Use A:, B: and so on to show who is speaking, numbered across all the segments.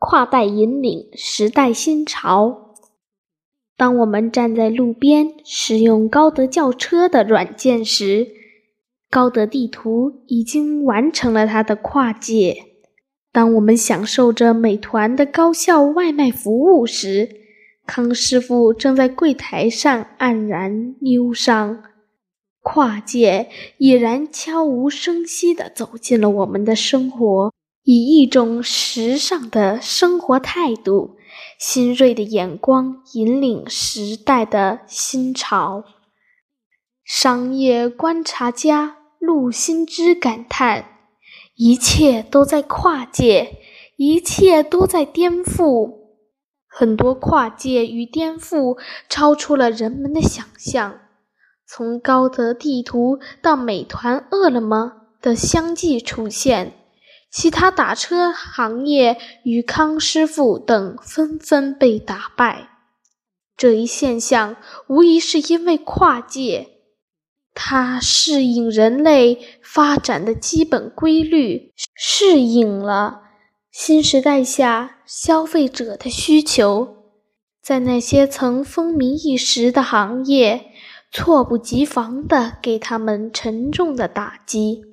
A: 跨代引领时代新潮。当我们站在路边使用高德轿车的软件时，高德地图已经完成了它的跨界。当我们享受着美团的高效外卖服务时，康师傅正在柜台上黯然忧伤。跨界已然悄无声息地走进了我们的生活，以一种时尚的生活态度、新锐的眼光引领时代的新潮。商业观察家陆新之感叹：“一切都在跨界，一切都在颠覆。很多跨界与颠覆超出了人们的想象。”从高德地图到美团、饿了么的相继出现，其他打车行业与康师傅等纷纷被打败。这一现象无疑是因为跨界，它适应人类发展的基本规律，适应了新时代下消费者的需求。在那些曾风靡一时的行业。猝不及防地给他们沉重的打击。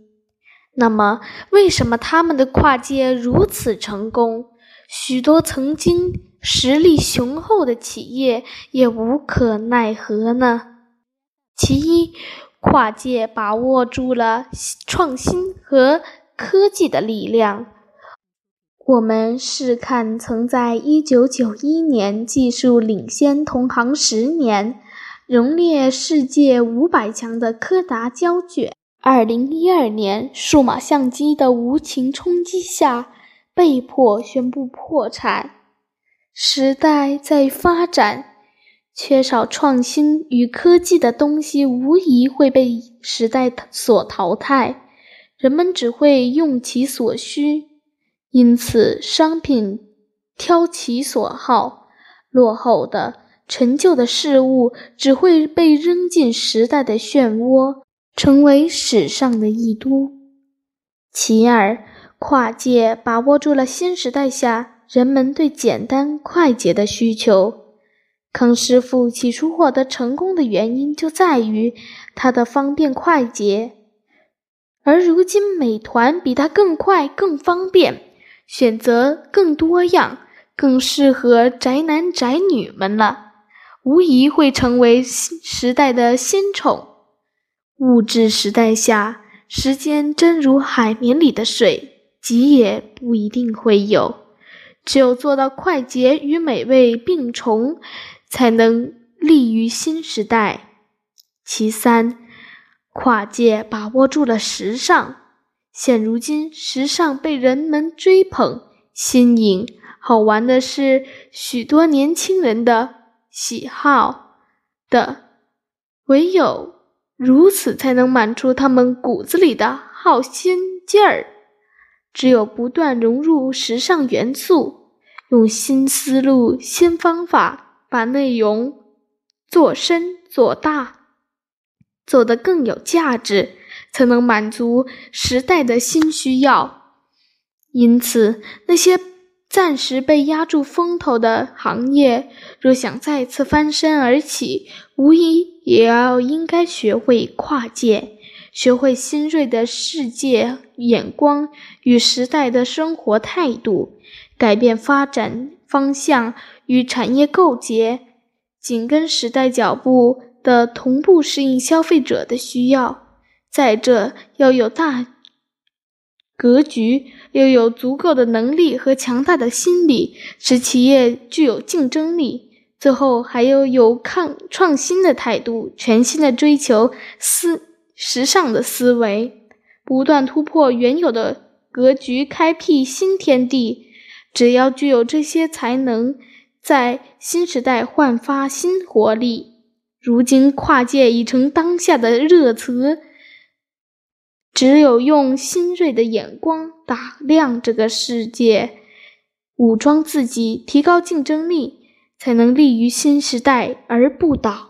A: 那么，为什么他们的跨界如此成功，许多曾经实力雄厚的企业也无可奈何呢？其一，跨界把握住了创新和科技的力量。我们试看曾在一九九一年技术领先同行十年。荣列世界五百强的柯达胶卷，二零一二年数码相机的无情冲击下，被迫宣布破产。时代在发展，缺少创新与科技的东西无疑会被时代所淘汰，人们只会用其所需，因此商品挑其所好，落后的。陈旧的事物只会被扔进时代的漩涡，成为史上的异都。其二，跨界把握住了新时代下人们对简单快捷的需求。康师傅起初获得成功的原因就在于它的方便快捷，而如今美团比它更快、更方便，选择更多样，更适合宅男宅女们了。无疑会成为新时代的新宠。物质时代下，时间真如海绵里的水，挤也不一定会有。只有做到快捷与美味并重，才能立于新时代。其三，跨界把握住了时尚。现如今，时尚被人们追捧、新颖。好玩的是，许多年轻人的。喜好的，唯有如此，才能满足他们骨子里的好心劲儿。只有不断融入时尚元素，用新思路、新方法，把内容做深做大，做得更有价值，才能满足时代的新需要。因此，那些。暂时被压住风头的行业，若想再次翻身而起，无疑也要应该学会跨界，学会新锐的世界眼光与时代的生活态度，改变发展方向与产业构结，紧跟时代脚步的同步适应消费者的需要。再者，要有大。格局又有足够的能力和强大的心理，使企业具有竞争力。最后，还要有抗创新的态度，全新的追求思时尚的思维，不断突破原有的格局，开辟新天地。只要具有这些才能，在新时代焕发新活力。如今，跨界已成当下的热词。只有用新锐的眼光打量这个世界，武装自己，提高竞争力，才能立于新时代而不倒。